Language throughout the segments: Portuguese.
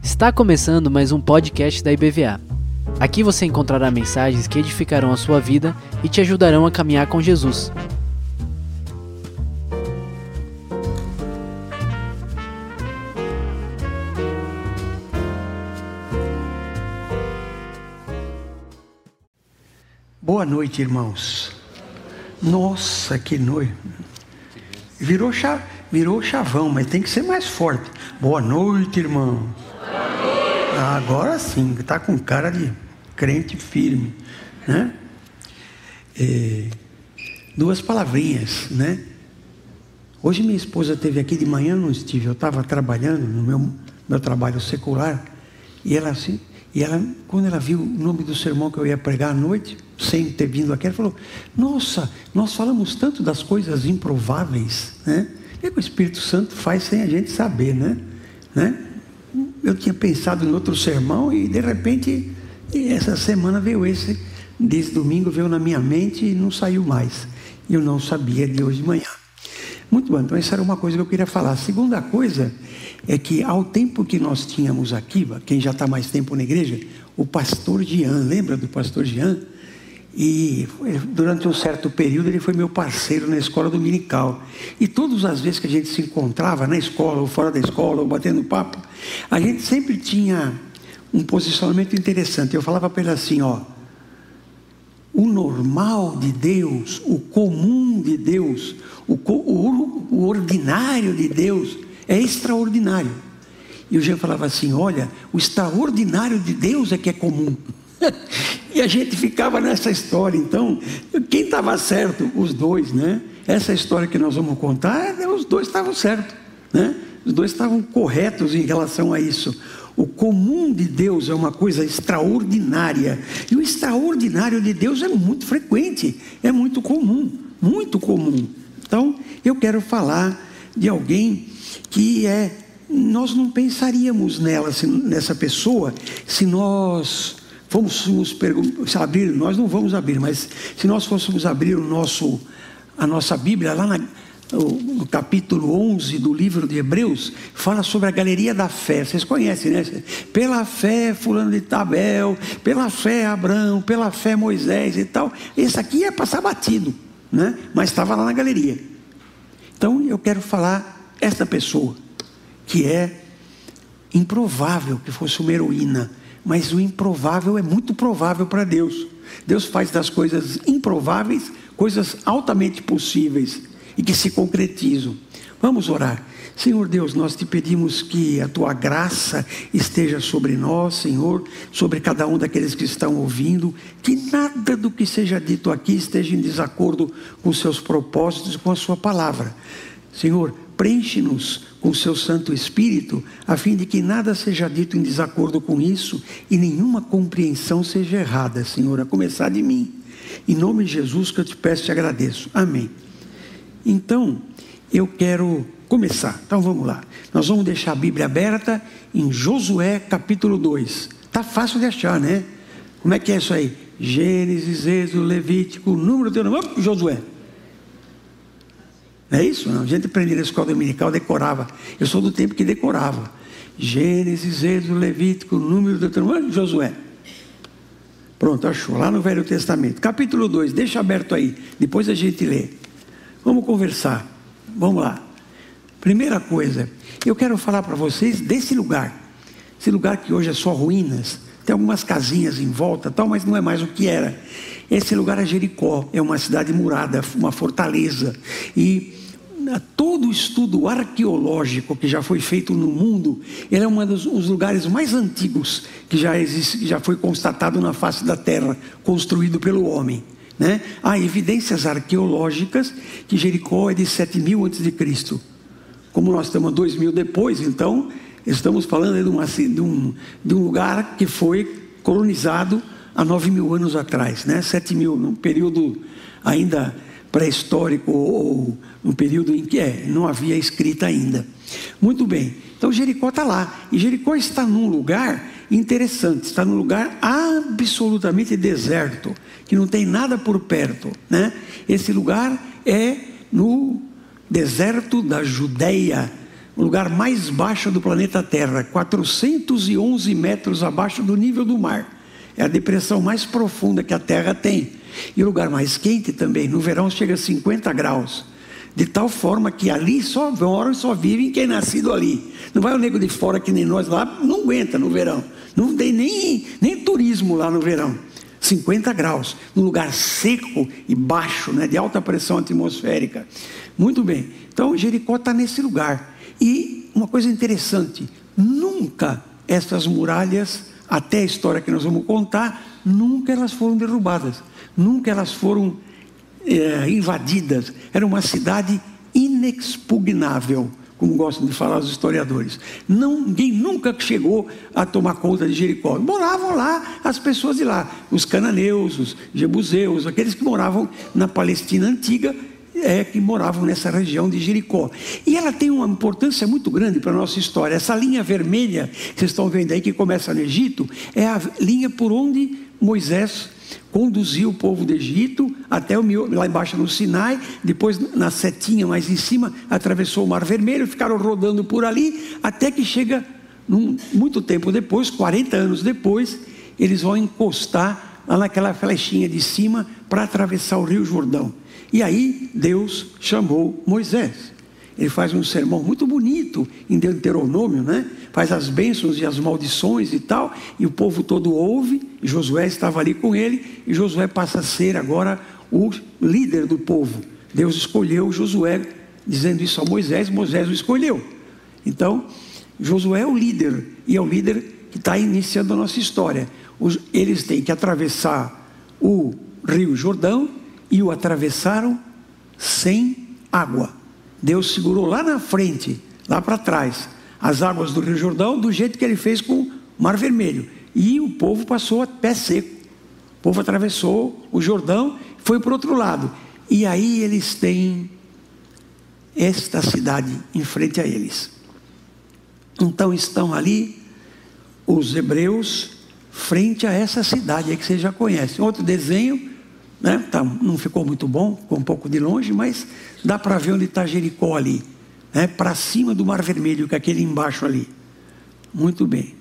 Está começando mais um podcast da IBVA. Aqui você encontrará mensagens que edificarão a sua vida e te ajudarão a caminhar com Jesus. Boa noite, irmãos. Nossa, que noite. Virou, cha... Virou chavão, mas tem que ser mais forte. Boa noite, irmão. Agora sim, está com cara de crente firme, né? É, duas palavrinhas, né? Hoje minha esposa teve aqui de manhã, não estive, eu estava trabalhando no meu, meu trabalho secular, e ela assim, e ela, quando ela viu o nome do sermão que eu ia pregar à noite, sem ter vindo aqui, ela falou: Nossa, nós falamos tanto das coisas improváveis, né? O que o Espírito Santo faz sem a gente saber, né? né? Eu tinha pensado em outro sermão e de repente, essa semana veio esse, desse domingo veio na minha mente e não saiu mais. E eu não sabia de hoje de manhã. Muito bom, então essa era uma coisa que eu queria falar. A segunda coisa é que ao tempo que nós tínhamos aqui, quem já está mais tempo na igreja, o pastor Jean, lembra do pastor Jean? E durante um certo período ele foi meu parceiro na escola dominical. E todas as vezes que a gente se encontrava na escola, ou fora da escola, ou batendo papo, a gente sempre tinha um posicionamento interessante. Eu falava para ele assim: ó, o normal de Deus, o comum de Deus, o, o, o ordinário de Deus é extraordinário. E o Jean falava assim: olha, o extraordinário de Deus é que é comum. e a gente ficava nessa história. Então, quem estava certo? Os dois, né? Essa história que nós vamos contar, os dois estavam certos, né? Os dois estavam corretos em relação a isso. O comum de Deus é uma coisa extraordinária. E o extraordinário de Deus é muito frequente, é muito comum, muito comum. Então, eu quero falar de alguém que é. Nós não pensaríamos nela, nessa pessoa, se nós Vamos nos abrir, nós não vamos abrir, mas se nós fôssemos abrir o nosso, a nossa Bíblia, lá na, no capítulo 11 do livro de Hebreus, fala sobre a galeria da fé. Vocês conhecem, né? Pela fé, Fulano de Tabel, pela fé, Abraão, pela fé, Moisés e tal. Esse aqui ia passar batido, né? mas estava lá na galeria. Então eu quero falar esta pessoa, que é improvável que fosse uma heroína mas o improvável é muito provável para Deus. Deus faz das coisas improváveis coisas altamente possíveis e que se concretizam. Vamos orar. Senhor Deus, nós te pedimos que a tua graça esteja sobre nós, Senhor, sobre cada um daqueles que estão ouvindo, que nada do que seja dito aqui esteja em desacordo com os seus propósitos e com a sua palavra. Senhor, preenche-nos com o seu Santo Espírito, a fim de que nada seja dito em desacordo com isso e nenhuma compreensão seja errada, Senhor, a começar de mim. Em nome de Jesus que eu te peço e te agradeço. Amém. Então, eu quero começar. Então vamos lá. Nós vamos deixar a Bíblia aberta em Josué capítulo 2. Tá fácil de achar, né? Como é que é isso aí? Gênesis, Êxodo, Levítico, número de Vamos, Josué. Não é isso? Não. A gente aprendia na escola dominical, decorava. Eu sou do tempo que decorava. Gênesis, Êxodo, Levítico, número, Deuteronômio, Josué. Pronto, achou. Lá no Velho Testamento. Capítulo 2, deixa aberto aí. Depois a gente lê. Vamos conversar. Vamos lá. Primeira coisa, eu quero falar para vocês desse lugar. Esse lugar que hoje é só ruínas. Tem algumas casinhas em volta, tal, mas não é mais o que era. Esse lugar é Jericó, é uma cidade murada, uma fortaleza. E todo o estudo arqueológico que já foi feito no mundo, ele é um dos lugares mais antigos que já, existe, já foi constatado na face da terra, construído pelo homem. Né? Há evidências arqueológicas que Jericó é de 7 mil antes de Cristo. Como nós estamos dois mil depois, então estamos falando de, uma, de, um, de um lugar que foi colonizado há 9 mil anos atrás, né? 7 mil, num período ainda pré-histórico ou no período em que é, não havia escrita ainda. Muito bem, então Jericó está lá, e Jericó está num lugar interessante, está num lugar absolutamente deserto, que não tem nada por perto, né? Esse lugar é no deserto da Judéia, o lugar mais baixo do planeta Terra, 411 metros abaixo do nível do mar. É a depressão mais profunda que a Terra tem. E o lugar mais quente também, no verão chega a 50 graus. De tal forma que ali só moram, só vivem quem é nascido ali. Não vai o nego de fora que nem nós lá, não aguenta no verão. Não tem nem, nem turismo lá no verão. 50 graus, num lugar seco e baixo, né, de alta pressão atmosférica. Muito bem. Então Jericó está nesse lugar. E uma coisa interessante: nunca essas muralhas, até a história que nós vamos contar, nunca elas foram derrubadas, nunca elas foram é, invadidas. Era uma cidade inexpugnável como gostam de falar os historiadores. Não, ninguém nunca chegou a tomar conta de Jericó. Moravam lá as pessoas de lá, os cananeus, os jebuseus, aqueles que moravam na Palestina antiga, é, que moravam nessa região de Jericó. E ela tem uma importância muito grande para a nossa história. Essa linha vermelha que vocês estão vendo aí, que começa no Egito, é a linha por onde Moisés conduziu o povo do Egito até o lá embaixo no Sinai, depois na setinha mais em cima, atravessou o Mar Vermelho, ficaram rodando por ali, até que chega, num, muito tempo depois, 40 anos depois, eles vão encostar lá naquela flechinha de cima para atravessar o Rio Jordão. E aí Deus chamou Moisés. Ele faz um sermão muito bonito em Deuteronômio, né? Faz as bênçãos e as maldições e tal, e o povo todo ouve. E Josué estava ali com ele, e Josué passa a ser agora o líder do povo. Deus escolheu Josué, dizendo isso a Moisés, Moisés o escolheu. Então, Josué é o líder, e é o líder que está iniciando a nossa história. Eles têm que atravessar o rio Jordão, e o atravessaram sem água. Deus segurou lá na frente, lá para trás, as águas do Rio Jordão, do jeito que ele fez com o Mar Vermelho. E o povo passou a pé seco. O povo atravessou o Jordão, foi para o outro lado. E aí eles têm esta cidade em frente a eles. Então estão ali os hebreus frente a essa cidade aí que vocês já conhecem. Outro desenho né? Tá, não ficou muito bom, ficou um pouco de longe, mas dá para ver onde está Jericó ali. Né? Para cima do Mar Vermelho, que é aquele embaixo ali. Muito bem.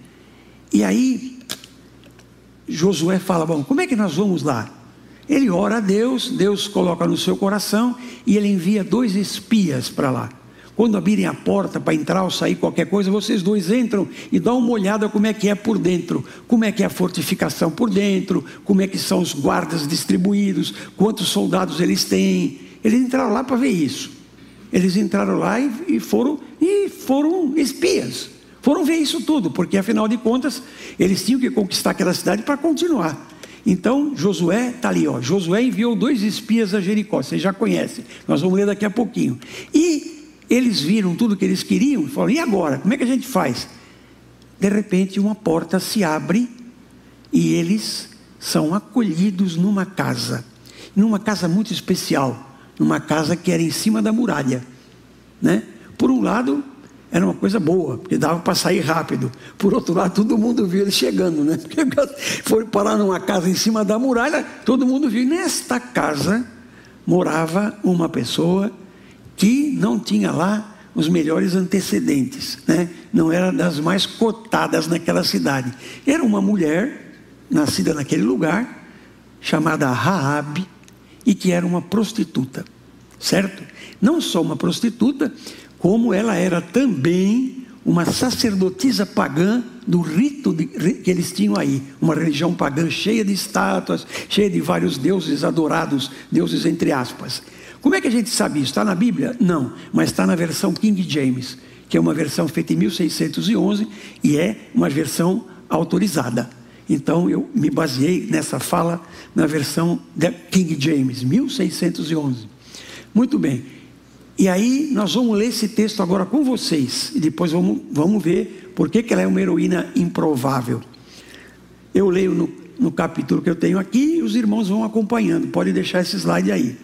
E aí, Josué fala: Bom, como é que nós vamos lá? Ele ora a Deus, Deus coloca no seu coração e ele envia dois espias para lá. Quando abrirem a porta para entrar ou sair qualquer coisa, vocês dois entram e dão uma olhada como é que é por dentro, como é que é a fortificação por dentro, como é que são os guardas distribuídos, quantos soldados eles têm. Eles entraram lá para ver isso. Eles entraram lá e, foram e foram espias. Foram ver isso tudo, porque afinal de contas, eles tinham que conquistar aquela cidade para continuar. Então, Josué está ali, ó. Josué enviou dois espias a Jericó, vocês já conhecem. Nós vamos ler daqui a pouquinho. E eles viram tudo o que eles queriam e falaram: e agora? Como é que a gente faz? De repente, uma porta se abre e eles são acolhidos numa casa, numa casa muito especial, numa casa que era em cima da muralha. Né? Por um lado, era uma coisa boa, porque dava para sair rápido. Por outro lado, todo mundo viu eles chegando, né? Porque foram parar numa casa em cima da muralha, todo mundo viu. Nesta casa morava uma pessoa que não tinha lá os melhores antecedentes, né? não era das mais cotadas naquela cidade. Era uma mulher nascida naquele lugar, chamada Raab, e que era uma prostituta, certo? Não só uma prostituta, como ela era também uma sacerdotisa pagã do rito de, que eles tinham aí, uma religião pagã cheia de estátuas, cheia de vários deuses adorados, deuses entre aspas. Como é que a gente sabe isso? Está na Bíblia? Não, mas está na versão King James, que é uma versão feita em 1611 e é uma versão autorizada. Então eu me baseei nessa fala na versão King James, 1611. Muito bem. E aí nós vamos ler esse texto agora com vocês e depois vamos, vamos ver por que, que ela é uma heroína improvável. Eu leio no, no capítulo que eu tenho aqui e os irmãos vão acompanhando. Pode deixar esse slide aí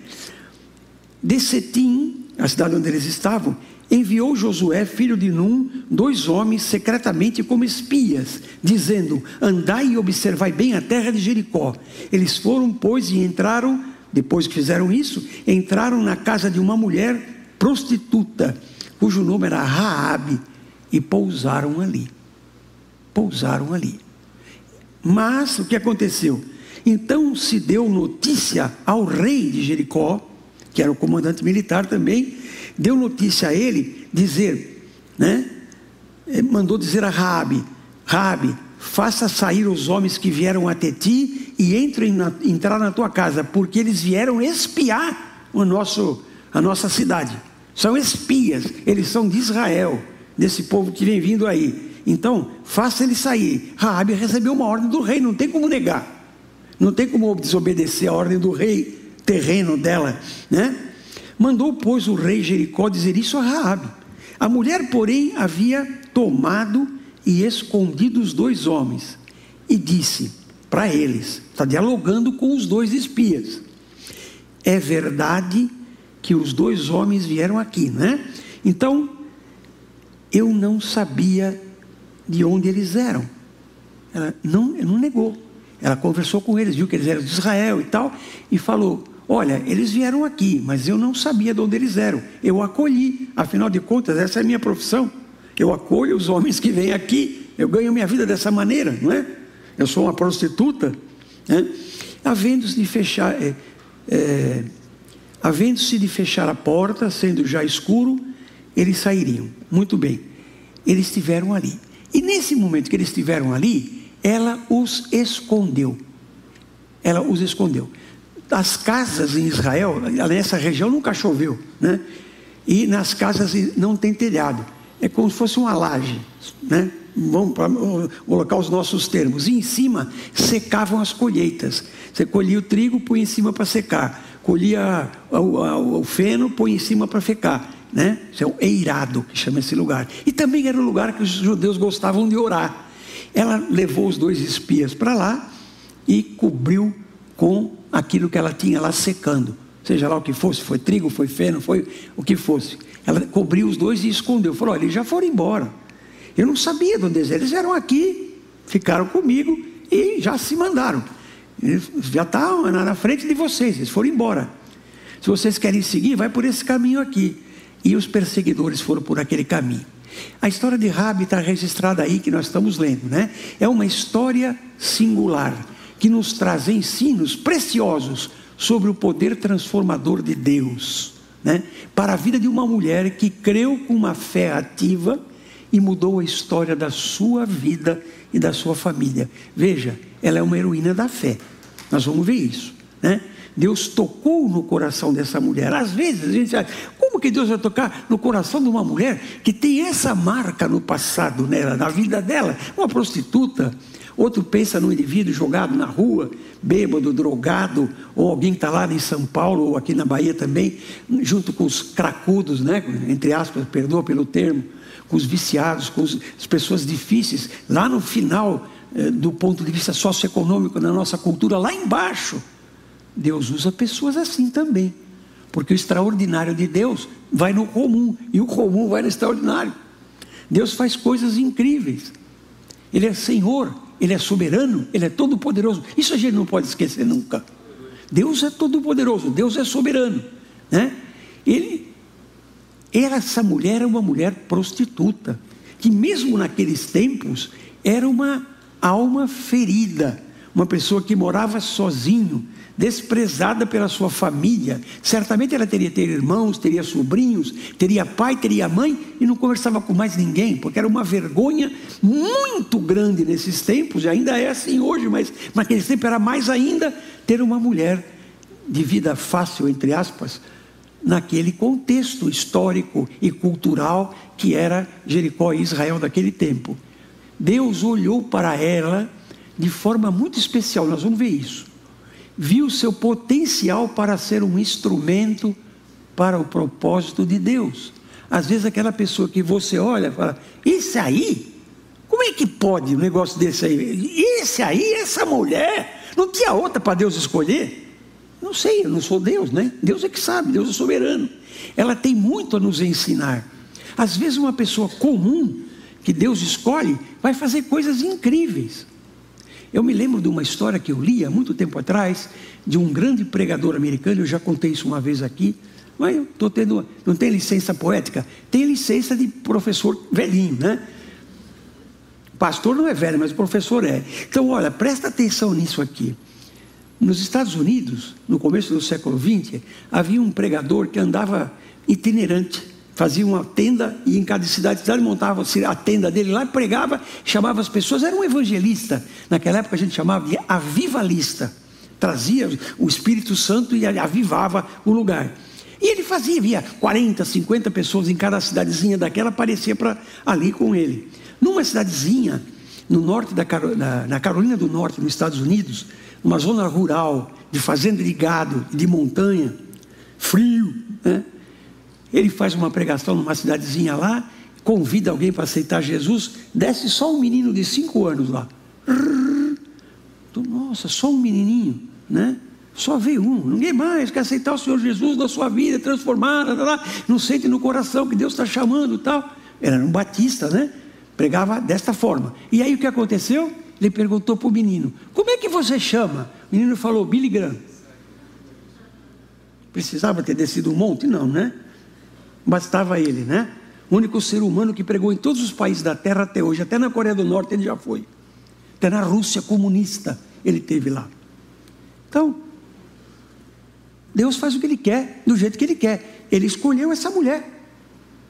de Setim, a cidade onde eles estavam, enviou Josué, filho de Num, dois homens secretamente como espias, dizendo: Andai e observai bem a terra de Jericó. Eles foram, pois, e entraram, depois que fizeram isso, entraram na casa de uma mulher prostituta, cujo nome era Raabe, e pousaram ali. Pousaram ali. Mas o que aconteceu? Então se deu notícia ao rei de Jericó, que era o comandante militar também, deu notícia a ele, dizer, né? Eh, mandou dizer a Raabe, Raabe, faça sair os homens que vieram até ti e entrem na, entrar na tua casa, porque eles vieram espiar o nosso, a nossa cidade. São espias, eles são de Israel, desse povo que vem vindo aí. Então, faça ele sair. Raabe recebeu uma ordem do rei, não tem como negar. Não tem como desobedecer a ordem do rei terreno dela, né? Mandou, pois, o rei Jericó dizer isso a Raabe. A mulher, porém, havia tomado e escondido os dois homens e disse para eles, está dialogando com os dois espias. É verdade que os dois homens vieram aqui, né? Então, eu não sabia de onde eles eram. Ela não, não negou. Ela conversou com eles, viu que eles eram de Israel e tal, e falou: Olha, eles vieram aqui, mas eu não sabia de onde eles eram. Eu acolhi, afinal de contas, essa é a minha profissão. Eu acolho os homens que vêm aqui, eu ganho minha vida dessa maneira, não é? Eu sou uma prostituta. Né? Havendo-se de fechar, é, é, havendo-se de fechar a porta, sendo já escuro, eles sairiam. Muito bem. Eles estiveram ali. E nesse momento que eles estiveram ali, ela os escondeu. Ela os escondeu. As casas em Israel, nessa região nunca choveu, né? E nas casas não tem telhado. É como se fosse uma laje, né? Vamos para colocar os nossos termos. E em cima secavam as colheitas. Você colhia o trigo, põe em cima para secar. Colhia o, o, o feno, põe em cima para secar né? Isso é o eirado que chama esse lugar. E também era o lugar que os judeus gostavam de orar. Ela levou os dois espias para lá e cobriu com aquilo que ela tinha lá secando. Seja lá o que fosse, foi trigo, foi feno, foi o que fosse. Ela cobriu os dois e escondeu. Falou: olha, eles já foram embora. Eu não sabia de onde eles eram. Eles eram aqui, ficaram comigo e já se mandaram. Eles já estavam na frente de vocês, eles foram embora. Se vocês querem seguir, vai por esse caminho aqui e os perseguidores foram por aquele caminho. A história de Rabi está registrada aí que nós estamos lendo, né? É uma história singular que nos traz ensinos preciosos sobre o poder transformador de Deus, né? Para a vida de uma mulher que creu com uma fé ativa e mudou a história da sua vida e da sua família. Veja, ela é uma heroína da fé. Nós vamos ver isso, né? Deus tocou no coração dessa mulher. Às vezes a gente acha, como que Deus vai tocar no coração de uma mulher que tem essa marca no passado nela, na vida dela? Uma prostituta. Outro pensa no indivíduo jogado na rua, bêbado, drogado, ou alguém que está lá em São Paulo ou aqui na Bahia também, junto com os cracudos, né? entre aspas, perdoa pelo termo, com os viciados, com as pessoas difíceis, lá no final eh, do ponto de vista socioeconômico na nossa cultura, lá embaixo Deus usa pessoas assim também. Porque o extraordinário de Deus vai no comum e o comum vai no extraordinário. Deus faz coisas incríveis. Ele é Senhor, Ele é soberano, Ele é todo-poderoso. Isso a gente não pode esquecer nunca. Deus é todo-poderoso, Deus é soberano. Né? Ele, essa mulher é uma mulher prostituta, que mesmo naqueles tempos era uma alma ferida, uma pessoa que morava sozinho, desprezada pela sua família. Certamente ela teria ter irmãos, teria sobrinhos, teria pai, teria mãe e não conversava com mais ninguém, porque era uma vergonha muito grande nesses tempos, e ainda é assim hoje, mas naqueles tempos era mais ainda ter uma mulher de vida fácil, entre aspas, naquele contexto histórico e cultural que era Jericó e Israel daquele tempo. Deus olhou para ela de forma muito especial, nós vamos ver isso viu seu potencial para ser um instrumento para o propósito de Deus. Às vezes aquela pessoa que você olha fala, esse aí, como é que pode um negócio desse aí? Esse aí, essa mulher, não tinha outra para Deus escolher? Não sei, eu não sou Deus, né? Deus é que sabe, Deus é soberano. Ela tem muito a nos ensinar. Às vezes uma pessoa comum que Deus escolhe vai fazer coisas incríveis. Eu me lembro de uma história que eu li há muito tempo atrás, de um grande pregador americano, eu já contei isso uma vez aqui, Mas eu tô tendo, não tem licença poética? Tem licença de professor velhinho, né? Pastor não é velho, mas professor é. Então, olha, presta atenção nisso aqui. Nos Estados Unidos, no começo do século XX, havia um pregador que andava itinerante, fazia uma tenda e em cada cidade, cidade montava a tenda dele lá, pregava, chamava as pessoas, era um evangelista. Naquela época a gente chamava de avivalista. Trazia o Espírito Santo e avivava o lugar. E ele fazia, via 40, 50 pessoas em cada cidadezinha daquela, aparecia para ali com ele. Numa cidadezinha, no norte da na, na Carolina do Norte, nos Estados Unidos, uma zona rural, de fazenda de gado, de montanha, frio, né? Ele faz uma pregação numa cidadezinha lá, convida alguém para aceitar Jesus, desce só um menino de cinco anos lá. Nossa, só um menininho, né? Só veio um, ninguém mais quer aceitar o Senhor Jesus na sua vida, transformada, não sente no coração que Deus está chamando tal. Era um batista, né? Pregava desta forma. E aí o que aconteceu? Ele perguntou para o menino: Como é que você chama? O menino falou: Billy Graham. Precisava ter descido um monte? Não, né? Bastava ele, né? O único ser humano que pregou em todos os países da terra até hoje, até na Coreia do Norte ele já foi. Até na Rússia comunista ele teve lá. Então, Deus faz o que ele quer, do jeito que ele quer. Ele escolheu essa mulher.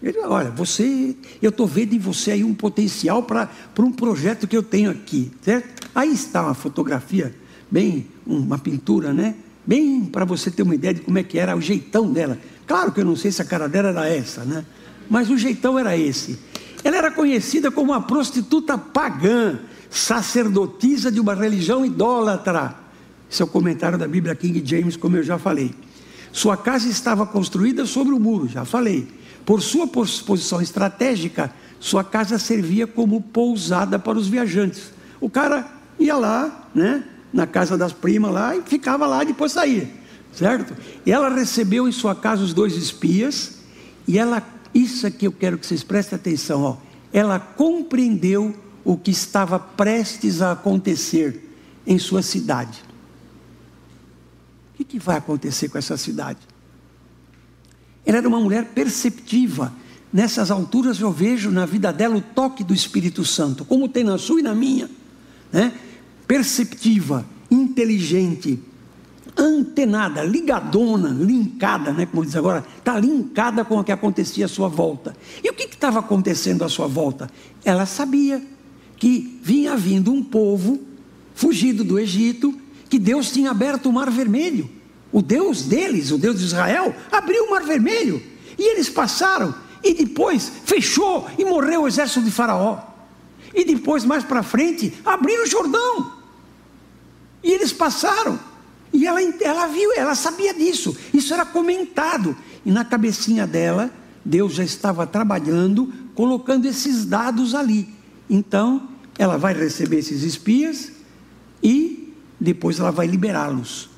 Ele, olha, você, eu estou vendo em você aí um potencial para um projeto que eu tenho aqui, certo? Aí está uma fotografia, bem, uma pintura, né? Bem para você ter uma ideia de como é que era o jeitão dela. Claro que eu não sei se a cara dela era essa, né? Mas o jeitão era esse. Ela era conhecida como uma prostituta pagã, sacerdotisa de uma religião idólatra. Esse é o comentário da Bíblia King James, como eu já falei. Sua casa estava construída sobre o muro, já falei. Por sua posição estratégica, sua casa servia como pousada para os viajantes. O cara ia lá, né, na casa das primas lá e ficava lá e depois saía, certo? E ela recebeu em sua casa os dois espias e ela, isso aqui eu quero que vocês prestem atenção, ó. Ela compreendeu o que estava prestes a acontecer em sua cidade. O que, que vai acontecer com essa cidade? Ela era uma mulher perceptiva. Nessas alturas eu vejo na vida dela o toque do Espírito Santo, como tem na sua e na minha. Né? Perceptiva, inteligente, antenada, ligadona, linkada, né, como diz agora, está linkada com o que acontecia à sua volta. E o que estava acontecendo à sua volta? Ela sabia que vinha vindo um povo fugido do Egito, que Deus tinha aberto o mar vermelho. O Deus deles, o Deus de Israel, abriu o mar vermelho. E eles passaram. E depois fechou e morreu o exército de Faraó. E depois, mais para frente, abriram o Jordão. E eles passaram. E ela, ela viu, ela sabia disso. Isso era comentado. E na cabecinha dela, Deus já estava trabalhando, colocando esses dados ali. Então, ela vai receber esses espias e depois ela vai liberá-los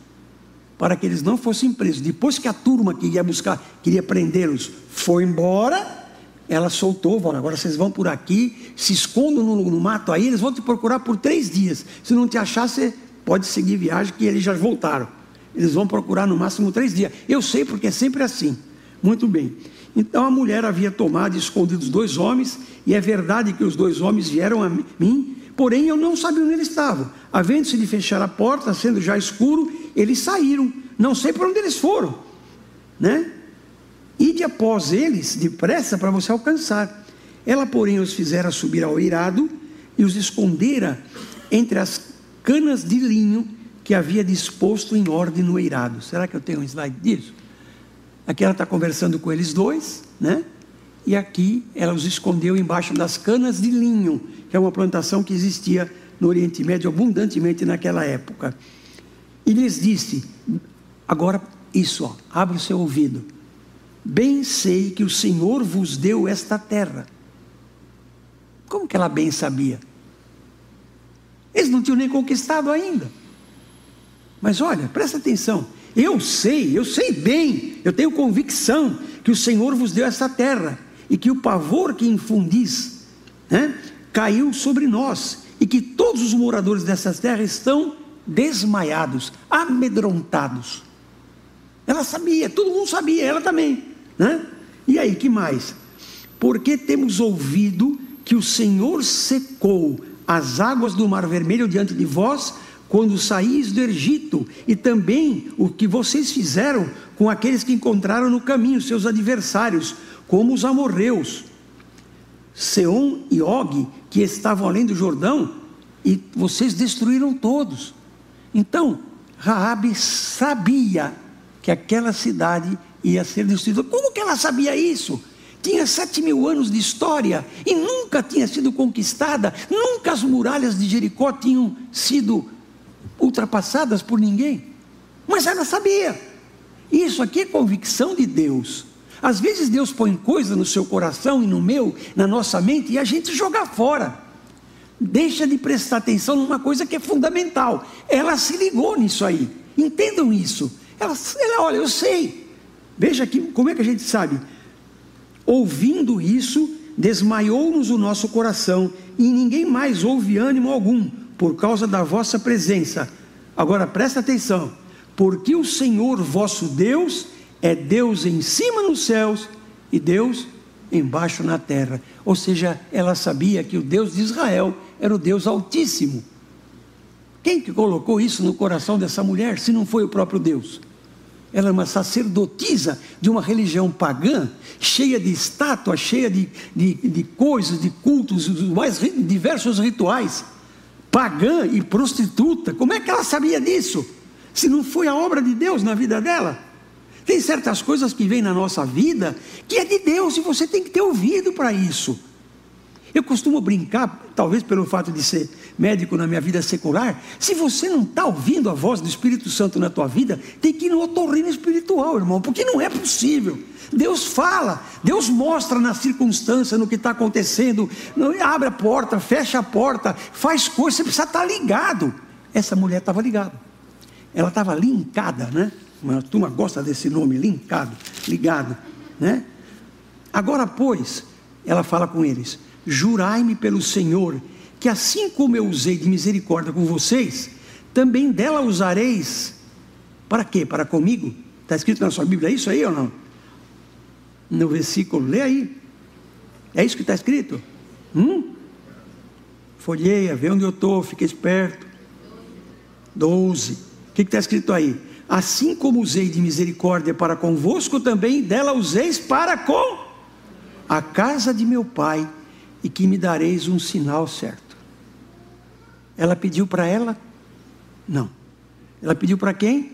para que eles não fossem presos. Depois que a turma que ia buscar, queria prendê-los, foi embora, ela soltou, agora vocês vão por aqui, se escondam no, no, mato aí, eles vão te procurar por três dias. Se não te achar, você pode seguir viagem, que eles já voltaram. Eles vão procurar no máximo três dias. Eu sei porque é sempre assim. Muito bem. Então a mulher havia tomado e escondido os dois homens, e é verdade que os dois homens vieram a mim, porém eu não sabia onde eles estavam. Havendo-se de fechar a porta, sendo já escuro, eles saíram, não sei para onde eles foram, né? Ide após eles, depressa, para você alcançar. Ela, porém, os fizera subir ao eirado e os escondera entre as canas de linho que havia disposto em ordem no eirado. Será que eu tenho um slide disso? Aqui ela está conversando com eles dois, né? E aqui ela os escondeu embaixo das canas de linho, que é uma plantação que existia no Oriente Médio abundantemente naquela época. E lhes disse: agora isso, ó, abre o seu ouvido. Bem sei que o Senhor vos deu esta terra. Como que ela bem sabia? Eles não tinham nem conquistado ainda. Mas olha, presta atenção. Eu sei, eu sei bem, eu tenho convicção que o Senhor vos deu essa terra e que o pavor que infundis né, caiu sobre nós e que todos os moradores dessa terra estão desmaiados, amedrontados. Ela sabia, todo mundo sabia, ela também. Né? E aí, que mais? Porque temos ouvido que o Senhor secou as águas do Mar Vermelho diante de vós quando saís do Egito, e também o que vocês fizeram com aqueles que encontraram no caminho, seus adversários, como os amorreus, Seom e Og, que estavam além do Jordão, e vocês destruíram todos. Então, Raabe sabia que aquela cidade ia ser destruída. Como que ela sabia isso? Tinha sete mil anos de história e nunca tinha sido conquistada, nunca as muralhas de Jericó tinham sido ultrapassadas por ninguém. Mas ela sabia. Isso aqui é convicção de Deus. Às vezes Deus põe coisa no seu coração e no meu, na nossa mente, e a gente joga fora. Deixa de prestar atenção numa coisa que é fundamental. Ela se ligou nisso aí. Entendam isso. Ela, ela olha, eu sei. Veja aqui como é que a gente sabe. Ouvindo isso, desmaiou-nos o nosso coração, e ninguém mais houve ânimo algum, por causa da vossa presença. Agora presta atenção porque o Senhor vosso Deus é Deus em cima nos céus e Deus embaixo na terra. Ou seja, ela sabia que o Deus de Israel era o Deus Altíssimo. Quem que colocou isso no coração dessa mulher, se não foi o próprio Deus? Ela é uma sacerdotisa de uma religião pagã, cheia de estátuas, cheia de, de, de coisas, de cultos, mais diversos rituais. Pagã e prostituta, como é que ela sabia disso? se não foi a obra de Deus na vida dela? Tem certas coisas que vêm na nossa vida que é de Deus e você tem que ter ouvido para isso. Eu costumo brincar, talvez pelo fato de ser médico na minha vida secular, se você não está ouvindo a voz do Espírito Santo na tua vida, tem que ir no otorrino espiritual, irmão, porque não é possível. Deus fala, Deus mostra na circunstância, no que está acontecendo, abre a porta, fecha a porta, faz coisa, você precisa estar tá ligado. Essa mulher estava ligada ela estava linkada, né? Uma turma gosta desse nome, linkado, ligado, né? Agora, pois, ela fala com eles: Jurai-me pelo Senhor, que assim como eu usei de misericórdia com vocês, também dela usareis. Para quê? Para comigo? Está escrito na sua Bíblia isso aí ou não? No versículo, lê aí. É isso que está escrito? Hum? Folheia, vê onde eu estou, fica esperto. Doze que está escrito aí? Assim como usei de misericórdia para convosco, também dela useis para com a casa de meu pai, e que me dareis um sinal certo. Ela pediu para ela? Não. Ela pediu para quem?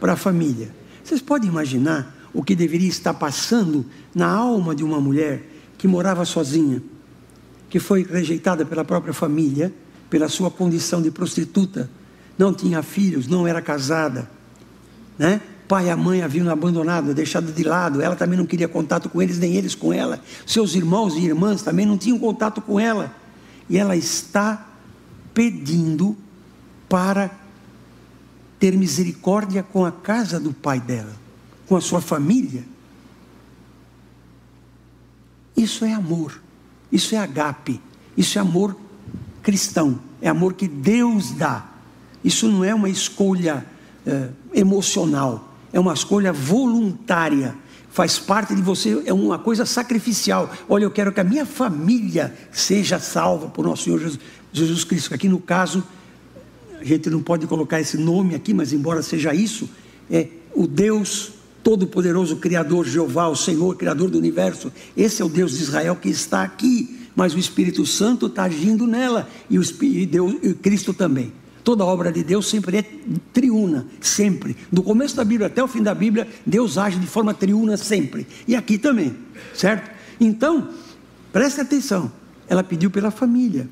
Para a família. Vocês podem imaginar o que deveria estar passando na alma de uma mulher que morava sozinha, que foi rejeitada pela própria família, pela sua condição de prostituta, não tinha filhos, não era casada, né? Pai e a mãe haviam abandonado, deixado de lado, ela também não queria contato com eles, nem eles com ela. Seus irmãos e irmãs também não tinham contato com ela. E ela está pedindo para ter misericórdia com a casa do pai dela, com a sua família. Isso é amor, isso é agape, isso é amor cristão, é amor que Deus dá. Isso não é uma escolha é, emocional, é uma escolha voluntária. Faz parte de você, é uma coisa sacrificial. Olha, eu quero que a minha família seja salva por nosso Senhor Jesus, Jesus Cristo. Aqui no caso, a gente não pode colocar esse nome aqui, mas embora seja isso, é o Deus Todo-Poderoso, Criador, Jeová, o Senhor, Criador do universo. Esse é o Deus de Israel que está aqui, mas o Espírito Santo está agindo nela e o Espírito, Deus, e Cristo também. Toda obra de Deus sempre é triuna, sempre. Do começo da Bíblia até o fim da Bíblia, Deus age de forma triuna sempre. E aqui também, certo? Então, preste atenção. Ela pediu pela família.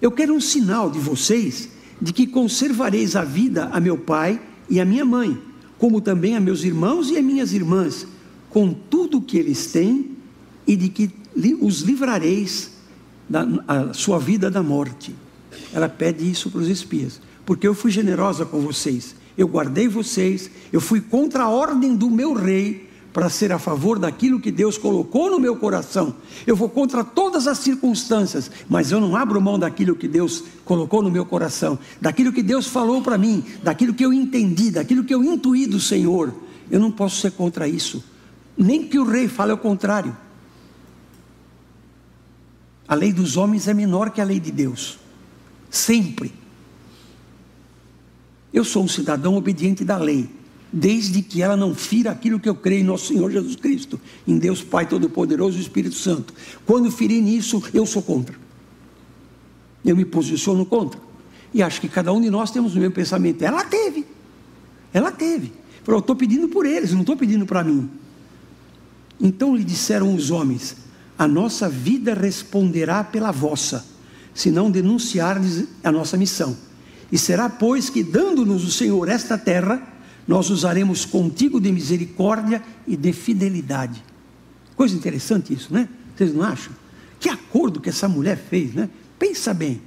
Eu quero um sinal de vocês de que conservareis a vida a meu pai e a minha mãe, como também a meus irmãos e a minhas irmãs, com tudo o que eles têm, e de que os livrareis da sua vida da morte. Ela pede isso para os espias, porque eu fui generosa com vocês, eu guardei vocês, eu fui contra a ordem do meu rei para ser a favor daquilo que Deus colocou no meu coração. Eu vou contra todas as circunstâncias, mas eu não abro mão daquilo que Deus colocou no meu coração, daquilo que Deus falou para mim, daquilo que eu entendi, daquilo que eu intuí do Senhor. Eu não posso ser contra isso. Nem que o rei fale o contrário. A lei dos homens é menor que a lei de Deus. Sempre. Eu sou um cidadão obediente da lei, desde que ela não fira aquilo que eu creio em nosso Senhor Jesus Cristo, em Deus Pai Todo-Poderoso e Espírito Santo. Quando ferir nisso, eu sou contra. Eu me posiciono contra. E acho que cada um de nós temos o mesmo pensamento. Ela teve. Ela teve. Falou, eu estou pedindo por eles, não estou pedindo para mim. Então lhe disseram os homens: A nossa vida responderá pela vossa, se não denunciardes a nossa missão. E será, pois, que dando-nos o Senhor esta terra, nós usaremos contigo de misericórdia e de fidelidade. Coisa interessante isso, né? Vocês não acham? Que acordo que essa mulher fez, né? Pensa bem.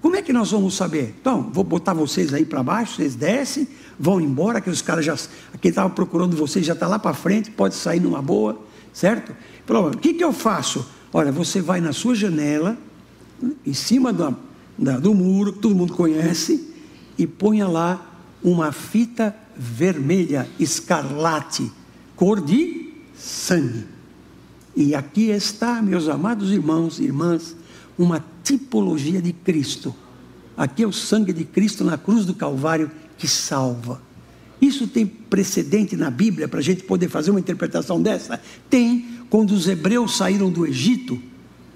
Como é que nós vamos saber? Então, vou botar vocês aí para baixo, vocês descem, vão embora, que os caras já. Quem estava procurando vocês já está lá para frente, pode sair numa boa, certo? Falou, o que, que eu faço? Olha, você vai na sua janela, em cima da, da, do muro, que todo mundo conhece, e ponha lá uma fita vermelha, escarlate, cor de sangue. E aqui está, meus amados irmãos e irmãs, uma tipologia de Cristo. Aqui é o sangue de Cristo na cruz do Calvário que salva. Isso tem precedente na Bíblia para a gente poder fazer uma interpretação dessa? Tem. Quando os hebreus saíram do Egito,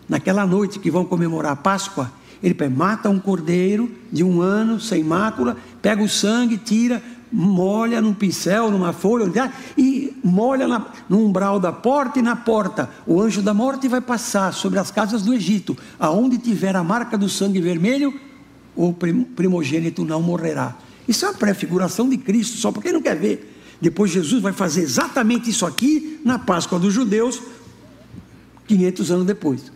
naquela noite que vão comemorar a Páscoa, ele mata um cordeiro de um ano, sem mácula, pega o sangue, tira, molha num pincel, numa folha, e molha na, no umbral da porta e na porta. O anjo da morte vai passar sobre as casas do Egito. Aonde tiver a marca do sangue vermelho, o primogênito não morrerá. Isso é uma prefiguração de Cristo, só porque não quer ver. Depois Jesus vai fazer exatamente isso aqui na Páscoa dos judeus, 500 anos depois.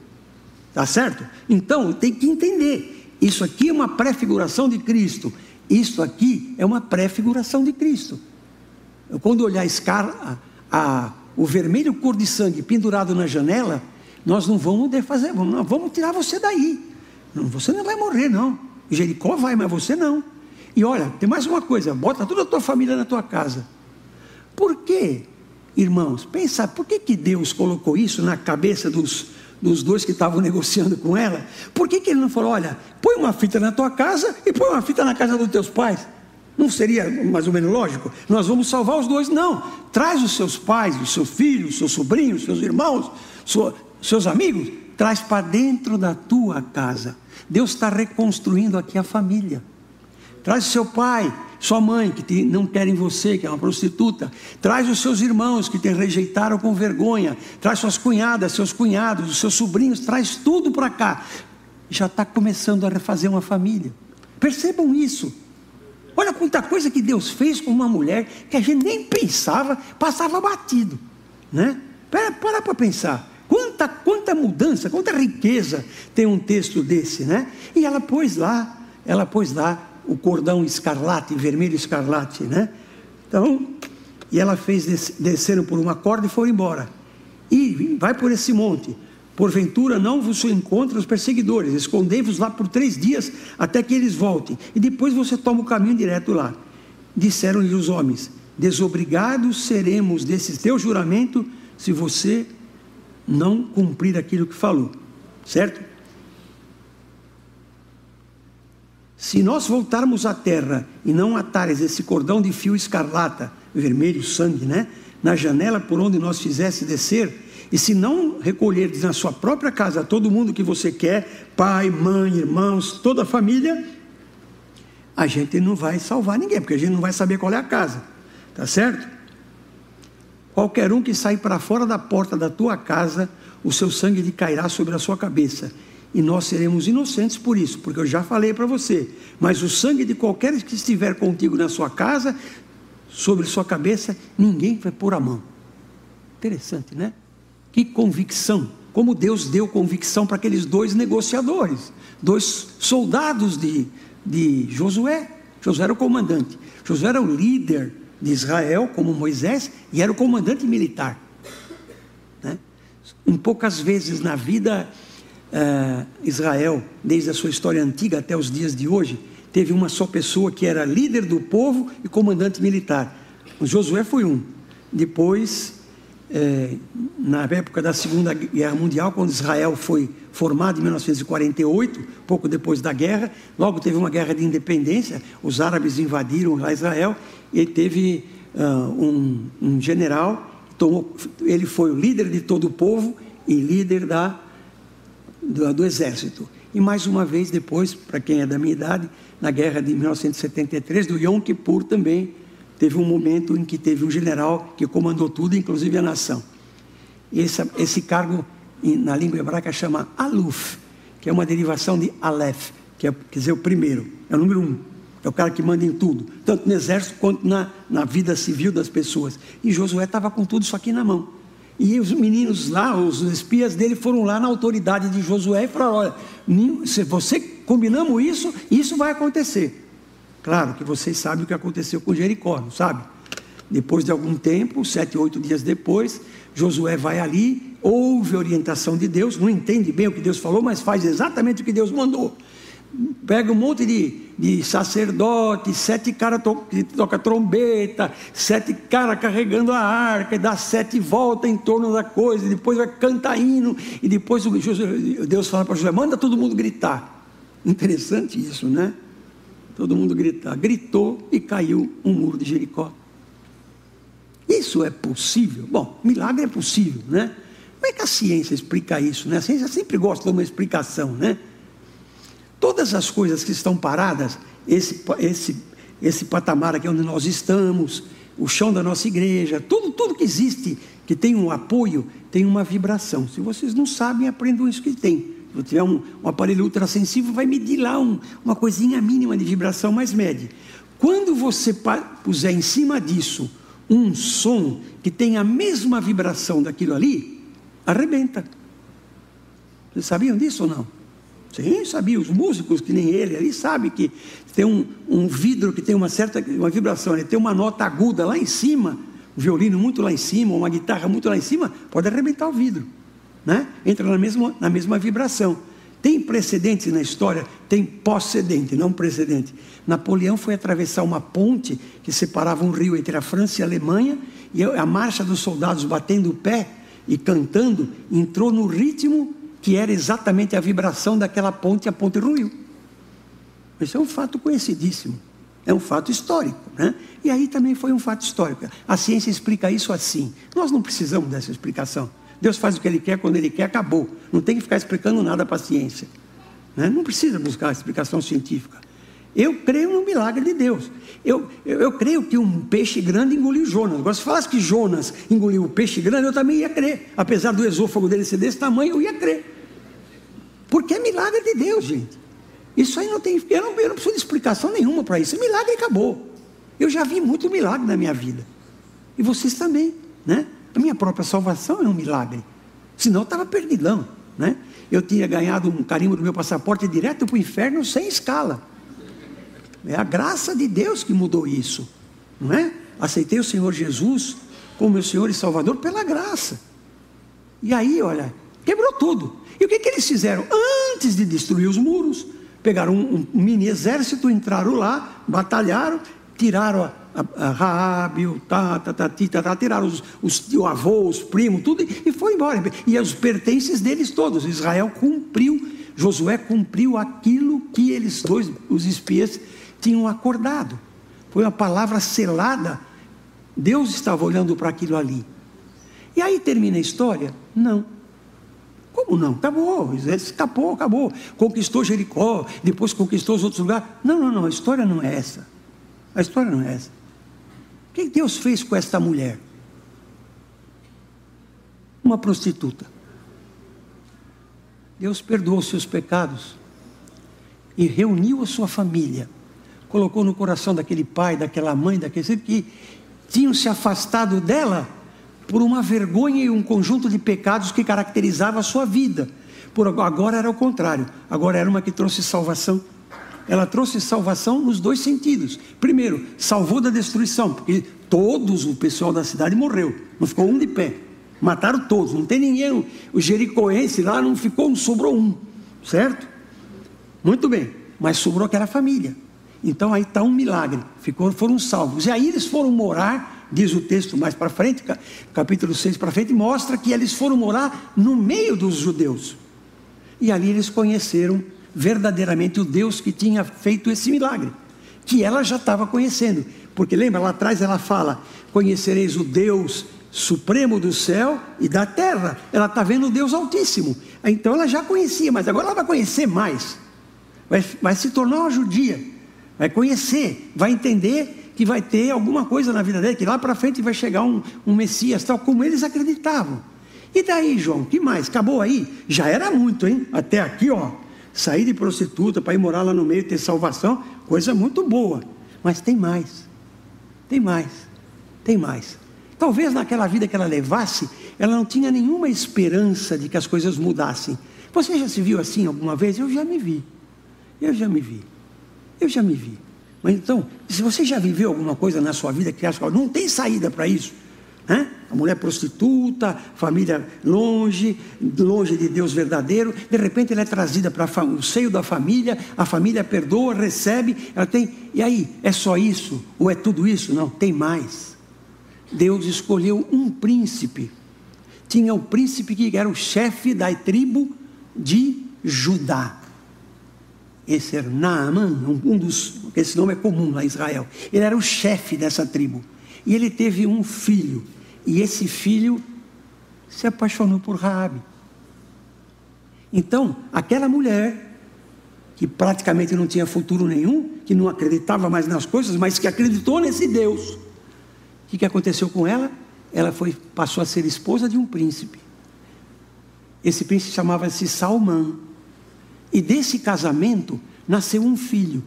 Tá certo? Então, tem que entender. Isso aqui é uma prefiguração de Cristo. Isso aqui é uma prefiguração de Cristo. Quando olhar a, escala, a, a, o vermelho cor de sangue pendurado na janela, nós não vamos fazer, vamos, vamos tirar você daí. Você não vai morrer, não. Jericó vai, mas você não. E olha, tem mais uma coisa: bota toda a tua família na tua casa. Por quê, irmãos? Pensa, por que, que Deus colocou isso na cabeça dos, dos dois que estavam negociando com ela, por que, que ele não falou: olha, põe uma fita na tua casa e põe uma fita na casa dos teus pais? Não seria mais ou menos lógico? Nós vamos salvar os dois. Não. Traz os seus pais, os seus filhos, os seus sobrinhos, os seus irmãos, os seus amigos, traz para dentro da tua casa. Deus está reconstruindo aqui a família. Traz o seu pai, sua mãe, que te, não querem você, que é uma prostituta. Traz os seus irmãos que te rejeitaram com vergonha. Traz suas cunhadas, seus cunhados, os seus sobrinhos. Traz tudo para cá. Já está começando a refazer uma família. Percebam isso. Olha quanta coisa que Deus fez com uma mulher que a gente nem pensava, passava batido. Né? Para para pensar. Quanta, quanta mudança, quanta riqueza tem um texto desse, né? E ela pôs lá, ela pôs lá o cordão escarlate, vermelho escarlate, né? Então, e ela fez des desceram por uma corda e foram embora. E vai por esse monte. Porventura não vos encontra os perseguidores, escondei-vos lá por três dias até que eles voltem, e depois você toma o caminho direto lá. Disseram-lhe os homens: Desobrigados seremos desse teu juramento se você não cumprir aquilo que falou, certo? Se nós voltarmos à terra e não atares esse cordão de fio escarlata, vermelho, sangue, né? Na janela por onde nós fizesse descer, e se não recolherdes na sua própria casa todo mundo que você quer, pai, mãe, irmãos, toda a família, a gente não vai salvar ninguém, porque a gente não vai saber qual é a casa, tá certo? Qualquer um que sair para fora da porta da tua casa, o seu sangue lhe cairá sobre a sua cabeça e nós seremos inocentes por isso, porque eu já falei para você. Mas o sangue de qualquer que estiver contigo na sua casa, sobre sua cabeça, ninguém vai pôr a mão. Interessante, né? Que convicção. Como Deus deu convicção para aqueles dois negociadores, dois soldados de, de Josué. Josué era o comandante, Josué era o líder de Israel, como Moisés, e era o comandante militar. Né? Em poucas vezes na vida, uh, Israel, desde a sua história antiga até os dias de hoje, teve uma só pessoa que era líder do povo e comandante militar. O Josué foi um. Depois, é, na época da Segunda Guerra Mundial, quando Israel foi formado em 1948, pouco depois da guerra, logo teve uma guerra de independência, os árabes invadiram Israel e teve uh, um, um, general, tomou, ele foi o líder de todo o povo e líder da, do, do exército. E mais uma vez depois, para quem é da minha idade, na guerra de 1973, do Yom Kippur também, teve um momento em que teve um general que comandou tudo, inclusive a nação. Esse, esse cargo, na língua hebraica, chama Aluf, que é uma derivação de Aleph, que é, quer dizer, o primeiro, é o número um. É o cara que manda em tudo, tanto no exército quanto na, na vida civil das pessoas. E Josué estava com tudo isso aqui na mão. E os meninos lá, os espias dele, foram lá na autoridade de Josué e falaram: olha, se você combinamos isso, isso vai acontecer. Claro que vocês sabem o que aconteceu com Jericó, não sabe? Depois de algum tempo, sete, oito dias depois, Josué vai ali, ouve a orientação de Deus, não entende bem o que Deus falou, mas faz exatamente o que Deus mandou. Pega um monte de, de sacerdotes, sete caras to, que toca trombeta, sete caras carregando a arca, e dá sete voltas em torno da coisa, e depois vai cantar hino, e depois Deus fala para Josué: manda todo mundo gritar. Interessante isso, né? todo mundo gritar. Gritou e caiu um muro de Jericó. Isso é possível? Bom, milagre é possível, né? Como é que a ciência explica isso? Né? A ciência sempre gosta de uma explicação, né? Todas as coisas que estão paradas, esse, esse, esse patamar aqui onde nós estamos, o chão da nossa igreja, tudo, tudo que existe, que tem um apoio, tem uma vibração. Se vocês não sabem, aprendam isso que tem. Se tiver um, um aparelho ultrassensível, vai medir lá um, uma coisinha mínima de vibração, mas mede. Quando você puser em cima disso um som que tem a mesma vibração daquilo ali, arrebenta. Vocês sabiam disso ou não? Sim, sabia. Os músicos, que nem ele, ali sabe que tem um, um vidro que tem uma certa uma vibração, ele tem uma nota aguda lá em cima, um violino muito lá em cima, uma guitarra muito lá em cima, pode arrebentar o vidro né? entra na mesma, na mesma vibração. Tem precedentes na história, tem pós-cedente, não precedente. Napoleão foi atravessar uma ponte que separava um rio entre a França e a Alemanha, e a marcha dos soldados batendo o pé e cantando entrou no ritmo que era exatamente a vibração daquela ponte, e a ponte ruiu. Isso é um fato conhecidíssimo, é um fato histórico. Né? E aí também foi um fato histórico. A ciência explica isso assim. Nós não precisamos dessa explicação. Deus faz o que Ele quer quando Ele quer, acabou. Não tem que ficar explicando nada para a ciência. Né? Não precisa buscar explicação científica. Eu creio no milagre de Deus. Eu, eu, eu, creio que um peixe grande engoliu Jonas. Agora, se falasse que Jonas engoliu o peixe grande, eu também ia crer. Apesar do esôfago dele ser desse tamanho, eu ia crer. Porque é milagre de Deus, gente. Isso aí não tem. Eu não, eu não preciso de explicação nenhuma para isso. Milagre acabou. Eu já vi muito milagre na minha vida. E vocês também, né? A minha própria salvação é um milagre. Senão eu estava perdidão. Né? Eu tinha ganhado um carimbo do meu passaporte direto para o inferno sem escala. É a graça de Deus que mudou isso. Não é? Aceitei o Senhor Jesus como meu Senhor e Salvador pela graça. E aí, olha, quebrou tudo. E o que, que eles fizeram? Antes de destruir os muros, pegaram um, um mini exército, entraram lá, batalharam, tiraram a, a Raab, o Tata, Tatita, tá, tiraram os, os, o avô, os primos, tudo, e foi embora. E os pertences deles todos. Israel cumpriu, Josué cumpriu aquilo que eles dois, os espias, tinham acordado. Foi uma palavra selada. Deus estava olhando para aquilo ali. E aí termina a história? Não. Como não? Acabou, escapou, acabou. Conquistou Jericó, depois conquistou os outros lugares. Não, não, não, a história não é essa. A história não é essa. O que Deus fez com esta mulher? Uma prostituta. Deus perdoou seus pecados e reuniu a sua família. Colocou no coração daquele pai, daquela mãe, daquele que tinham se afastado dela por uma vergonha e um conjunto de pecados que caracterizava a sua vida. Por agora era o contrário. Agora era uma que trouxe salvação ela trouxe salvação nos dois sentidos. Primeiro, salvou da destruição, porque todos o pessoal da cidade morreu, não ficou um de pé. Mataram todos, não tem ninguém. O jericoense lá não ficou, não sobrou um, certo? Muito bem, mas sobrou aquela família. Então aí está um milagre, ficou, foram salvos. E aí eles foram morar, diz o texto mais para frente, capítulo 6 para frente, mostra que eles foram morar no meio dos judeus. E ali eles conheceram verdadeiramente o Deus que tinha feito esse milagre, que ela já estava conhecendo. Porque lembra, lá atrás ela fala: Conhecereis o Deus supremo do céu e da terra. Ela está vendo o Deus Altíssimo. Então ela já conhecia, mas agora ela vai conhecer mais. Vai, vai se tornar uma judia. Vai conhecer, vai entender que vai ter alguma coisa na vida dele, que lá para frente vai chegar um, um Messias, tal como eles acreditavam. E daí, João, que mais? Acabou aí? Já era muito, hein? Até aqui, ó. Sair de prostituta para ir morar lá no meio e ter salvação, coisa muito boa. Mas tem mais. Tem mais. Tem mais. Talvez naquela vida que ela levasse, ela não tinha nenhuma esperança de que as coisas mudassem. Você já se viu assim alguma vez? Eu já me vi. Eu já me vi. Eu já me vi. Mas então, se você já viveu alguma coisa na sua vida que acha que não tem saída para isso, né? A mulher prostituta, família longe, longe de Deus verdadeiro, de repente ela é trazida para o seio da família, a família perdoa, recebe, ela tem. E aí, é só isso? Ou é tudo isso? Não, tem mais. Deus escolheu um príncipe. Tinha o príncipe que era o chefe da tribo de Judá. Esse era Naaman, um dos. Esse nome é comum lá em Israel. Ele era o chefe dessa tribo. E ele teve um filho e esse filho se apaixonou por Raabe. Então, aquela mulher que praticamente não tinha futuro nenhum, que não acreditava mais nas coisas, mas que acreditou nesse Deus. O que, aconteceu com ela? Ela foi, passou a ser esposa de um príncipe. Esse príncipe chamava-se Salmão. E desse casamento nasceu um filho,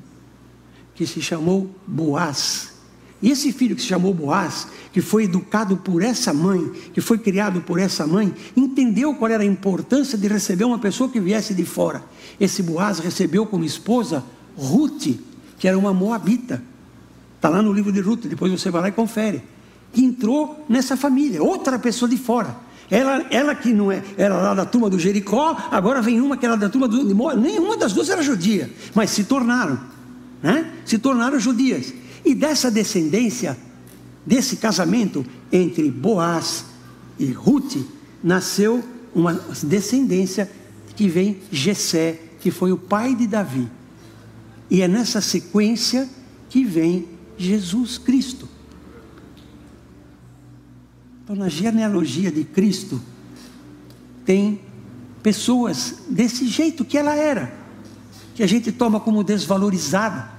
que se chamou Boaz. E esse filho que se chamou Boaz, que foi educado por essa mãe, que foi criado por essa mãe, entendeu qual era a importância de receber uma pessoa que viesse de fora. Esse Boaz recebeu como esposa Ruth, que era uma moabita. Está lá no livro de Ruth, depois você vai lá e confere. Que entrou nessa família, outra pessoa de fora. Ela, ela que não é, era lá da turma do Jericó, agora vem uma que era da turma do. Nenhuma das duas era judia, mas se tornaram, né? Se tornaram judias. E dessa descendência, desse casamento entre Boaz e Ruth, nasceu uma descendência que vem Jessé, que foi o pai de Davi. E é nessa sequência que vem Jesus Cristo. Então, na genealogia de Cristo, tem pessoas desse jeito que ela era, que a gente toma como desvalorizada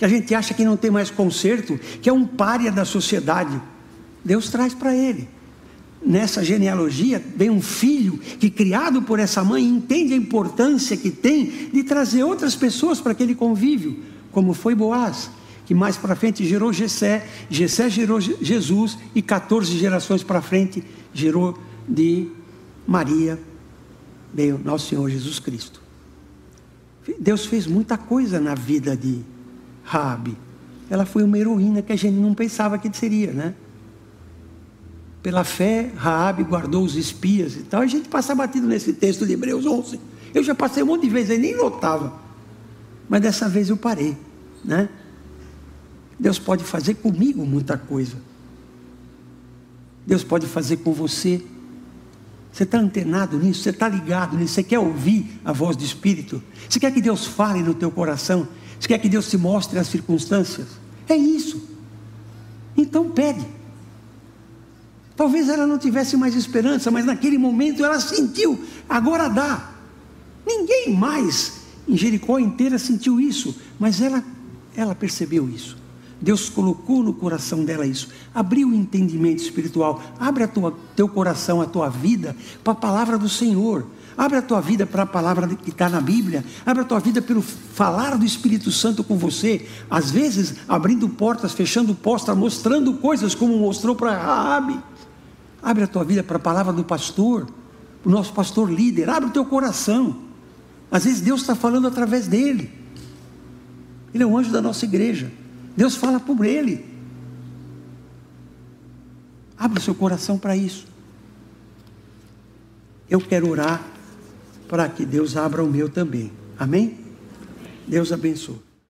que a gente acha que não tem mais conserto, que é um pária da sociedade. Deus traz para ele. Nessa genealogia vem um filho que, criado por essa mãe, entende a importância que tem de trazer outras pessoas para aquele convívio, como foi Boaz, que mais para frente gerou Jessé, Jessé gerou Jesus e 14 gerações para frente gerou de Maria, veio nosso Senhor Jesus Cristo. Deus fez muita coisa na vida de Raabe. Ela foi uma heroína que a gente não pensava que seria, né? Pela fé, Raabe guardou os espias e tal. A gente passa batido nesse texto de Hebreus 11. Eu já passei um monte de vezes aí, nem notava. Mas dessa vez eu parei, né? Deus pode fazer comigo muita coisa. Deus pode fazer com você. Você está antenado nisso? Você está ligado nisso? Você quer ouvir a voz do Espírito? Você quer que Deus fale no teu coração? Você quer que Deus te mostre as circunstâncias? É isso. Então pede. Talvez ela não tivesse mais esperança, mas naquele momento ela sentiu, agora dá. Ninguém mais em Jericó inteira sentiu isso, mas ela, ela percebeu isso. Deus colocou no coração dela isso, abriu o entendimento espiritual, abre tua, teu coração, a tua vida para a palavra do Senhor. Abre a tua vida para a palavra que está na Bíblia. Abre a tua vida pelo falar do Espírito Santo com você. Às vezes, abrindo portas, fechando portas, mostrando coisas como mostrou para Raabe. Abre a tua vida para a palavra do pastor, o nosso pastor líder. Abre o teu coração. Às vezes Deus está falando através dele. Ele é o anjo da nossa igreja. Deus fala por ele. Abra o seu coração para isso. Eu quero orar para que Deus abra o meu também. Amém? Deus abençoe.